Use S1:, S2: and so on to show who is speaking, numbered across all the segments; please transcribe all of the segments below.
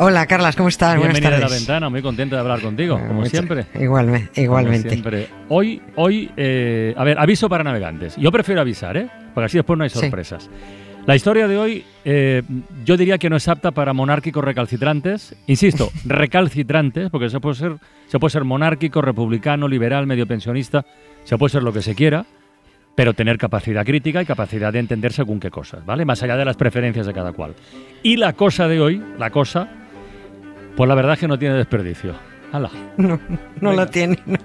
S1: Hola, Carlas, ¿cómo estás?
S2: Bienvenida
S1: Buenas
S2: a la
S1: tardes.
S2: ventana, muy contento de hablar contigo, como
S1: Mucho-
S2: siempre.
S1: Igualmente,
S2: Como
S1: igualmente.
S2: siempre. Hoy, hoy eh, a ver, aviso para navegantes. Yo prefiero avisar, ¿eh? Porque así después no hay
S1: Sí.
S2: sorpresas. La historia de hoy, eh, yo diría que no es apta para monárquicos recalcitrantes. Insisto, recalcitrantes, porque se puede ser, se puede ser monárquico, republicano, liberal, medio pensionista, se puede ser lo que se quiera, pero tener capacidad crítica y capacidad de entender según qué cosas, ¿vale? Más allá de las preferencias de cada cual. Y la cosa de hoy, la cosa, pues la verdad es que no tiene desperdicio. Hala.
S1: No, no
S2: Venga.
S1: lo tiene. no.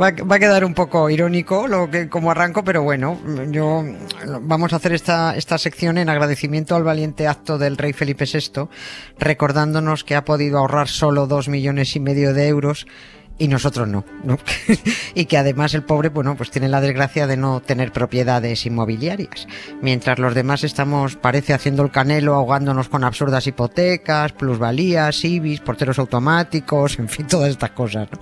S1: Va, a- va a quedar un poco irónico lo que como arranco, pero bueno, yo vamos a hacer esta, esta sección en agradecimiento al valiente acto del rey Felipe VI, recordándonos que ha podido ahorrar solo dos millones y medio de euros y nosotros no, ¿no? y que además el pobre, bueno, pues tiene la desgracia de no tener propiedades inmobiliarias, mientras los demás estamos, parece, haciendo el canelo, ahogándonos con absurdas hipotecas, plusvalías, IBIS, porteros automáticos, en fin, todas estas cosas, ¿no?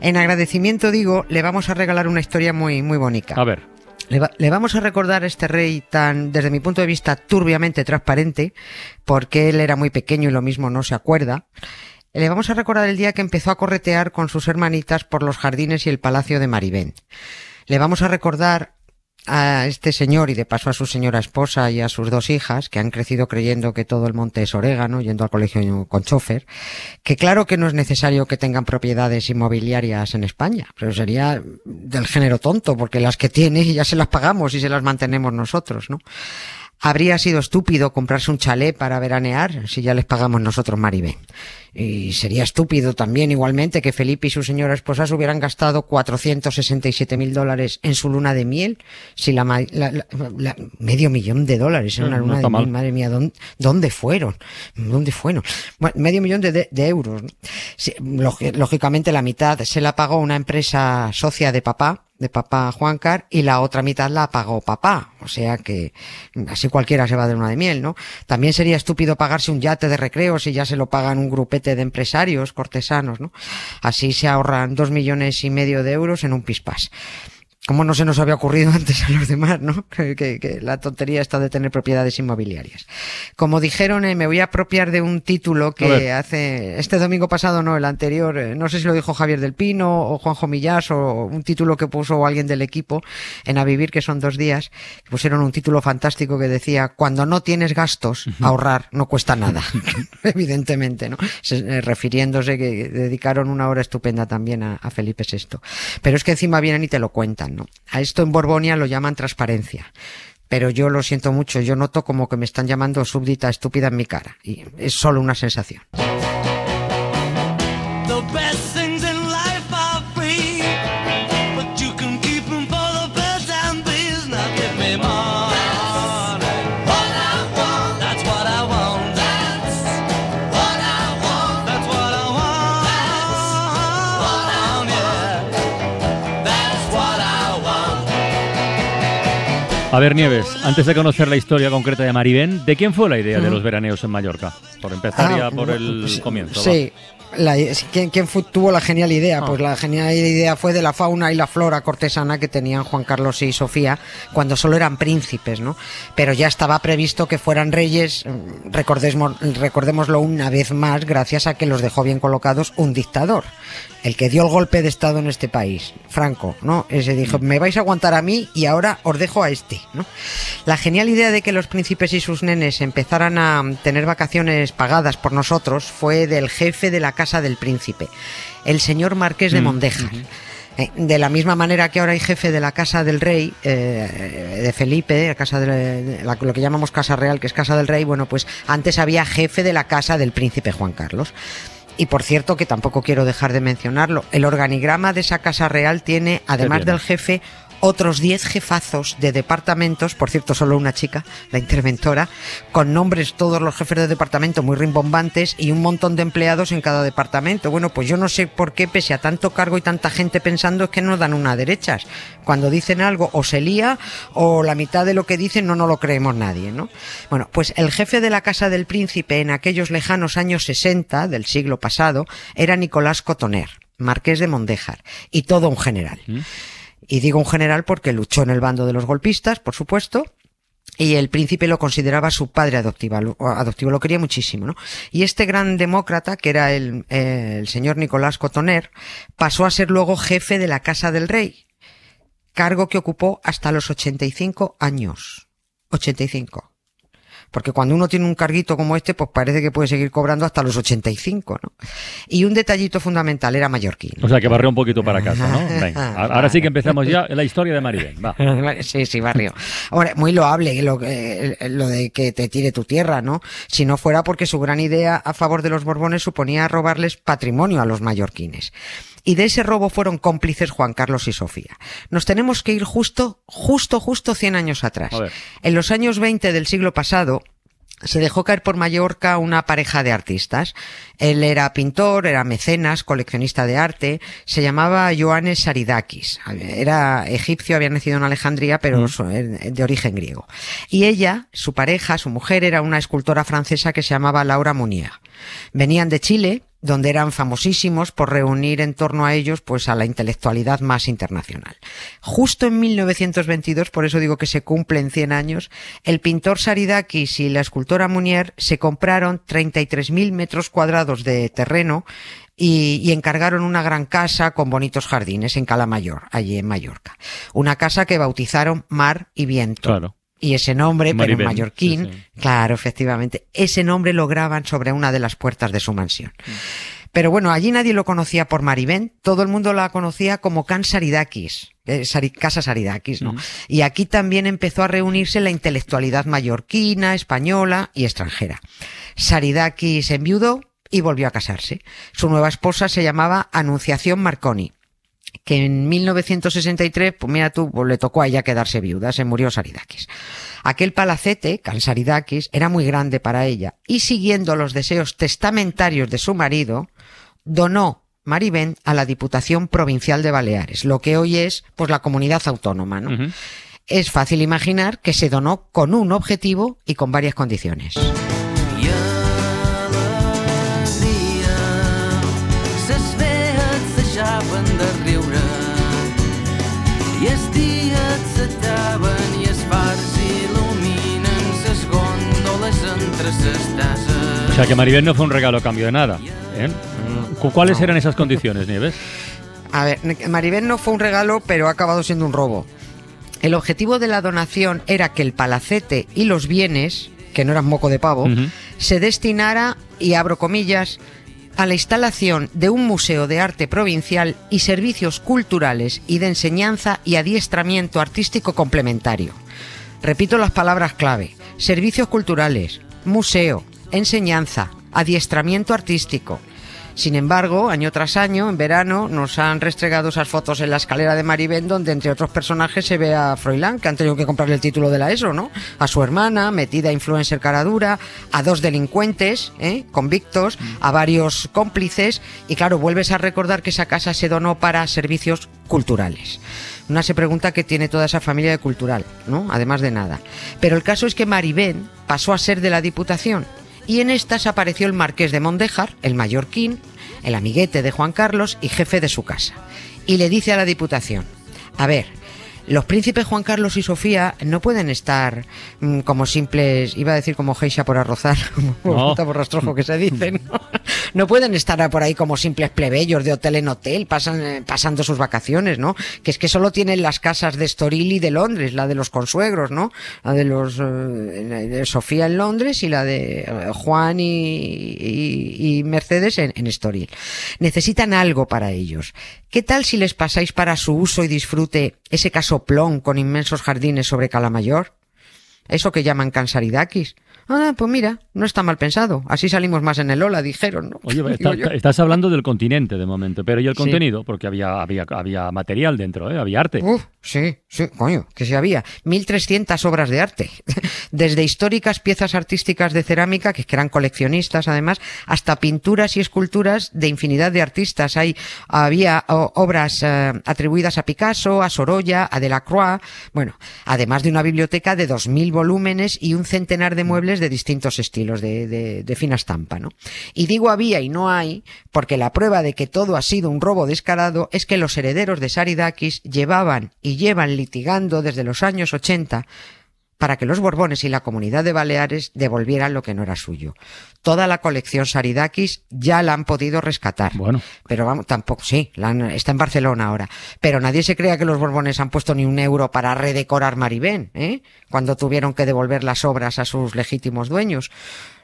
S1: En agradecimiento, digo, le vamos a regalar una historia muy, muy bonita.
S2: A ver.
S1: Le, va- le vamos a recordar a este rey tan, desde mi punto de vista, turbiamente transparente, porque él era muy pequeño y lo mismo no se acuerda. Le vamos a recordar el día que empezó a corretear con sus hermanitas por los jardines y el palacio de Maribén. Le vamos a recordar a este señor y de paso a su señora esposa y a sus dos hijas, que han crecido creyendo que todo el monte es orégano, yendo al colegio con chofer, que claro que no es necesario que tengan propiedades inmobiliarias en España, pero sería del género tonto, porque las que tiene ya se las pagamos y se las mantenemos nosotros, ¿no? Habría sido estúpido comprarse un chalet para veranear si ya les pagamos nosotros Maribén. Y sería estúpido también igualmente que Felipe y su señora esposa se hubieran gastado 467 mil dólares en su luna de miel, si la, la- la- la- medio millón de dólares en
S2: Mm,
S1: una luna de miel,
S2: mal.
S1: madre mía, ¿dónde, dónde fueron? ¿Dónde fueron? Bueno, medio millón de, de- de euros. lógicamente la mitad se la pagó una empresa socia de papá, de papá Juancar, y la otra mitad la pagó papá. O sea que así cualquiera se va de luna de miel, ¿no? También sería estúpido pagarse un yate de recreo si ya se lo pagan un grupete de empresarios cortesanos, ¿no? Así se ahorran dos millones y medio de euros en un pispás. ¿Cómo no se nos había ocurrido antes a los demás, no? Que, que- que la tontería está de tener propiedades inmobiliarias. Como dijeron, eh, me voy a apropiar de un título que hace este domingo pasado, no, el anterior, eh, no sé si lo dijo Javier del Pino o Juanjo Millás o un título que puso alguien del equipo en A Vivir, que son dos días, que pusieron un título fantástico que decía, cuando no tienes gastos, ahorrar no cuesta nada. Evidentemente, ¿no? Se- eh, refiriéndose que dedicaron una hora estupenda también a, a Felipe VI. Pero es que encima vienen y te lo cuentan, A esto en Borbonia lo llaman transparencia. Pero yo lo siento mucho, yo noto como que me están llamando súbdita estúpida en mi cara. Y es solo una sensación.
S2: A ver, Nieves, antes de conocer la historia concreta de Maribén, ¿de quién fue la idea de los veraneos en Mallorca? Por empezar ya por
S1: Ah,
S2: el
S1: pues,
S2: comienzo.
S1: Sí. La- ¿quién, quién tuvo la genial idea?
S2: Ah.
S1: Pues la genial idea fue de la fauna y la flora cortesana que tenían Juan Carlos y Sofía cuando solo eran príncipes, ¿no? Pero ya estaba previsto que fueran reyes, mm, recordemos, recordémoslo una vez más, gracias a que los dejó bien colocados un dictador, el que dio el golpe de estado en este país, Franco, ¿no? Ese dijo, me vais a aguantar a mí y ahora os dejo a este, ¿no? La genial idea de que los príncipes y sus nenes empezaran a tener vacaciones pagadas por nosotros fue del jefe de la casa del príncipe, el señor Marqués de
S2: Mm,
S1: Mondejar. Eh, De la misma manera que ahora hay jefe de la casa del rey, eh, de Felipe, la casa de, de la- lo que llamamos casa real, que es casa del rey, bueno, pues antes había jefe de la casa del príncipe Juan Carlos. Y por cierto, que tampoco quiero dejar de mencionarlo, el organigrama de esa casa real tiene, además del jefe, otros 10 jefazos de departamentos, por cierto, solo una chica, la interventora, con nombres todos los jefes de departamento muy rimbombantes y un montón de empleados en cada departamento. Bueno, pues yo no sé por qué, pese a tanto cargo y tanta gente pensando, es que no dan una derechas. Cuando dicen algo o se lía o la mitad de lo que dicen no nos lo creemos nadie, ¿no? Bueno, pues el jefe de la Casa del Príncipe en aquellos lejanos años 60 del siglo pasado era Nicolás Cotoner, marqués de Mondéjar, y todo un general. Y digo un general porque luchó en el bando de los golpistas, por supuesto, y el príncipe lo consideraba su padre adoptivo, adoptivo lo quería muchísimo, ¿no? Y este gran demócrata, que era el, eh, el señor Nicolás Cotoner, pasó a ser luego jefe de la Casa del Rey, cargo que ocupó hasta los 85 años. 85. Porque cuando uno tiene un carguito como este, pues parece que puede seguir cobrando hasta los 85, ¿no? Y un detallito fundamental, era mallorquín.
S2: O sea, que barrió un poquito para casa, ¿no? Venga, ahora sí que empezamos ya la historia de Maribel. Va.
S1: Sí, sí, barrio. Ahora, muy loable lo, lo de que te tire tu tierra, ¿no? Si no fuera porque su gran idea a favor de los Borbones suponía robarles patrimonio a los mallorquines. Y de ese robo fueron cómplices Juan Carlos y Sofía. Nos tenemos que ir justo, justo, justo 100 años atrás. En los años 20 del siglo pasado, se dejó caer por Mallorca una pareja de artistas. Él era pintor, era mecenas, coleccionista de arte, se llamaba Ioannes Saridakis. Era egipcio, había nacido en Alejandría, pero so- eh, de origen griego. Y ella, su pareja, su mujer, era una escultora francesa que se llamaba Laura Munier. Venían de Chile, donde eran famosísimos por reunir en torno a ellos pues a la intelectualidad más internacional. Justo en 1922, por eso digo que se cumplen 100 años, el pintor Saridakis y la escultora Munier se compraron 33.000 metros cuadrados de terreno y, y encargaron una gran casa con bonitos jardines en Calamayor, allí en Mallorca. Una casa que bautizaron Mar y Viento.
S2: Claro.
S1: Y ese nombre, pero en mallorquín,
S2: sí, sí.
S1: claro, efectivamente, ese nombre lo graban sobre una de las puertas de su mansión. Pero bueno, allí nadie lo conocía por Maribén, todo el mundo la conocía como Can Saridakis, eh, Sari- Casa Saridakis, ¿no? Y aquí también empezó a reunirse la intelectualidad mallorquina, española y extranjera. Saridakis enviudó y volvió a casarse. Su nueva esposa se llamaba Anunciación Marconi que en 1963, pues mira tú, pues le tocó a ella quedarse viuda, se murió Saridakis. Aquel palacete, Cansaridakis, era muy grande para ella y siguiendo los deseos testamentarios de su marido, donó Maribén a la Diputación Provincial de Baleares, lo que hoy es pues la comunidad autónoma, ¿no? Es fácil imaginar que se donó con un objetivo y con varias condiciones.
S3: I els dies s'acaben i els fars il·luminen ses gòndoles entre ses tasses
S2: O sea, que Maribel no fue un regalo a cambio de nada. ¿eh? Cu- ¿Cuáles eran esas condiciones, Nieves?
S1: A ver, Maribel no fue un regalo, pero ha acabado siendo un robo. El objetivo de la donación era que el palacete y los bienes, que no eran moco de pavo, se destinara, y abro comillas, a la instalación de un museo de arte provincial y servicios culturales y de enseñanza y adiestramiento artístico complementario. Repito las palabras clave. Servicios culturales, museo, enseñanza, adiestramiento artístico. Sin embargo, año tras año, en verano, nos han restregado esas fotos en la escalera de Maribén, donde entre otros personajes se ve a Froilán, que han tenido que comprarle el título de la ESO, ¿no? A su hermana, metida influencer caradura, a dos delincuentes, ¿eh? convictos, a varios cómplices, y claro, vuelves a recordar que esa casa se donó para servicios culturales. Una se pregunta qué tiene toda esa familia de cultural, ¿no? Además de nada. Pero el caso es que Maribén pasó a ser de la Diputación y en estas apareció el marqués de Mondéjar, el mallorquín, el amiguete de Juan Carlos y jefe de su casa. Y le dice a la Diputación, a ver, los príncipes Juan Carlos y Sofía no pueden estar mm, como simples, iba a decir como geisha por arrozar, como
S2: No.
S1: por rastrojo que se dice, ¿no? No pueden estar por ahí como simples plebeyos de hotel en hotel, pasan, eh, pasando sus vacaciones, ¿no? Que es que solo tienen las casas de Estoril y de Londres, la de los consuegros, ¿no? La de los eh, de Sofía en Londres y la de eh, Juan y, y- y Mercedes en, en Estoril. Necesitan algo para ellos. ¿Qué tal si les pasáis para su uso y disfrute ese casoplón con inmensos jardines sobre Calamayor? Eso que llaman Cansaridakis. Ah, pues mira, no está mal pensado. Así salimos más en el Ola, dijeron, ¿no?
S2: Oye, está- estás hablando del continente de momento, pero ¿y el
S1: Sí.
S2: contenido? Porque había, había, había material dentro, ¿eh? había arte.
S1: Uf, Sí, sí, coño, que sí había. 1.300 obras de arte. Desde históricas piezas artísticas de cerámica, que eran coleccionistas además, hasta pinturas y esculturas de infinidad de artistas. Hay, había obras eh, atribuidas a Picasso, a Sorolla, a Delacroix, bueno, además de una biblioteca de 2.000 volúmenes y un centenar de muebles de distintos estilos, de, de, fina estampa, ¿no? Y digo había y no hay, porque la prueba de que todo ha sido un robo descarado es que los herederos de Saridakis llevaban y llevan litigando desde los años 80 para que los Borbones y la comunidad de Baleares devolvieran lo que no era suyo. Toda la colección Saridakis ya la han podido rescatar.
S2: Bueno.
S1: Pero vamos, tampoco, sí, la han- está en Barcelona ahora. Pero nadie se crea que los Borbones han puesto ni un euro para redecorar Maribén, ¿eh? Cuando tuvieron que devolver las obras a sus legítimos dueños.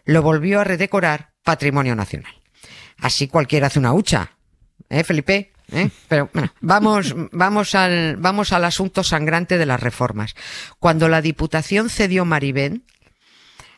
S1: Lo volvió a redecorar Patrimonio Nacional. Así cualquiera hace una hucha, ¿eh, Felipe? ¿Eh? Pero bueno, vamos, vamos al, vamos al asunto sangrante de las reformas. Cuando la Diputación cedió Maribén,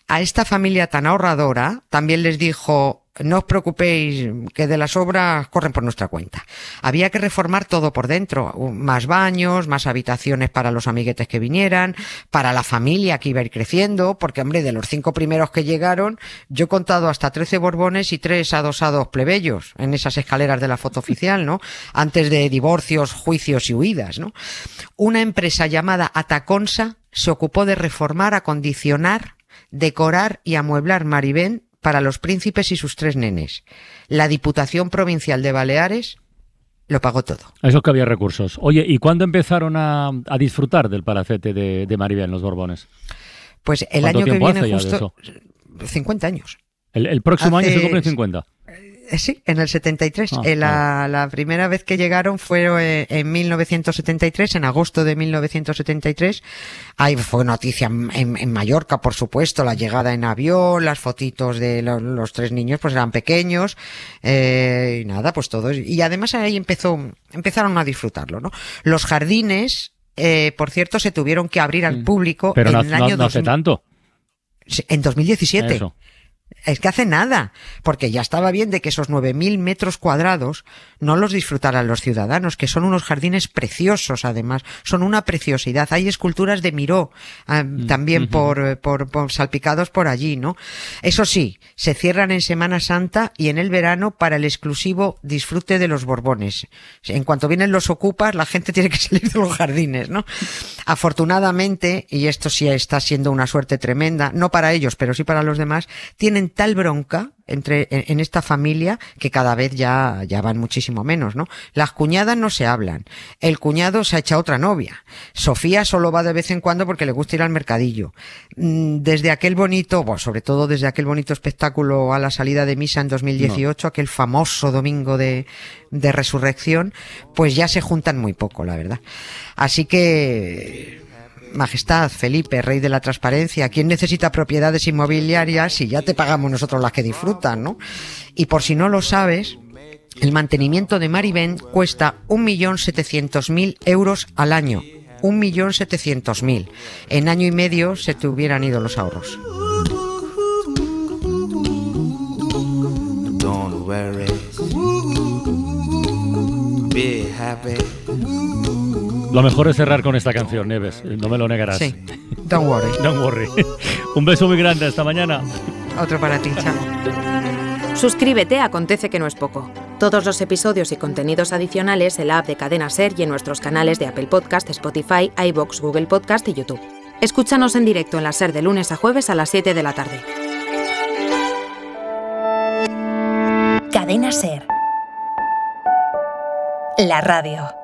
S1: a esta familia tan ahorradora también les dijo, no os preocupéis, que de las obras corren por nuestra cuenta. Había que reformar todo por dentro, más baños, más habitaciones para los amiguetes que vinieran, para la familia que iba a ir creciendo, porque hombre, de los cinco primeros que llegaron, yo he contado hasta 13 borbones y tres adosados plebeyos en esas escaleras de la foto oficial, ¿no? Antes de divorcios, juicios y huidas, ¿no? Una empresa llamada Ataconsa se ocupó de reformar, acondicionar, decorar y amueblar Maribén para los príncipes y sus tres nenes. La Diputación Provincial de Baleares lo pagó todo.
S2: Eso es que había recursos. Oye, ¿y cuándo empezaron a, a disfrutar del palacete de, de Maribel, los Borbones?
S1: Pues el
S2: ¿Cuánto
S1: año que viene
S2: hace ya de
S1: justo 50 años.
S2: El, el próximo año se cumplen 50.
S1: Eh, Sí, en el 73.
S2: Ah,
S1: Eh, la, la primera vez que llegaron fue eh, en 1973, en agosto de 1973. Ahí fue noticia en, Mallorca, por supuesto, la llegada en avión, las fotitos de lo- los, tres niños, pues eran pequeños, eh, y nada, pues todo. Y además ahí empezó, empezaron a disfrutarlo, ¿no? Los jardines, eh, por cierto, se tuvieron que abrir al público
S2: Pero
S1: en
S2: no,
S1: el
S2: no-
S1: año
S2: no hace
S1: 2000
S2: tanto.
S1: En 2017.
S2: Eso.
S1: Es que hace nada, porque ya estaba bien de que esos 9.000 metros cuadrados no los disfrutaran los ciudadanos, que son unos jardines preciosos además, son una preciosidad. Hay esculturas de Miró ah, también por, eh, por, por salpicados por allí, ¿no? Eso sí, se cierran en Semana Santa y en el verano para el exclusivo disfrute de los Borbones. En cuanto vienen los ocupas, la gente tiene que salir de los jardines, ¿no? Afortunadamente, y esto sí está siendo una suerte tremenda, no para ellos, pero sí para los demás, tienen tal bronca entre en, en esta familia que cada vez ya ya van muchísimo menos, ¿no? Las cuñadas no se hablan. El cuñado se ha echado otra novia. Sofía solo va de vez en cuando porque le gusta ir al mercadillo. Mm, Desde aquel bonito, bueno, sobre todo desde aquel bonito espectáculo a la salida de misa en 2018, aquel famoso domingo de de resurrección, pues ya se juntan muy poco, la verdad. Así que Majestad, Felipe, rey de la transparencia, ¿quién necesita propiedades inmobiliarias si ya te pagamos nosotros las que disfrutan, no? Y por si no lo sabes, el mantenimiento de Maribén cuesta 1.700.000 euros al año. 1.700.000. En año y medio se te hubieran ido los ahorros.
S2: Lo mejor es cerrar con esta canción, Neves. No me lo negarás.
S1: Sí. Don't worry.
S2: Don't worry. Un beso muy grande. Hasta mañana.
S1: Otro para ti, chao.
S4: Suscríbete a Acontece que no es poco. Todos los episodios y contenidos adicionales en la app de Cadena Ser y en nuestros canales de Apple Podcast, Spotify, iBox, Google Podcast y YouTube. Escúchanos en directo en la Ser de lunes a jueves a las 7 de la tarde.
S5: Cadena Ser. La radio.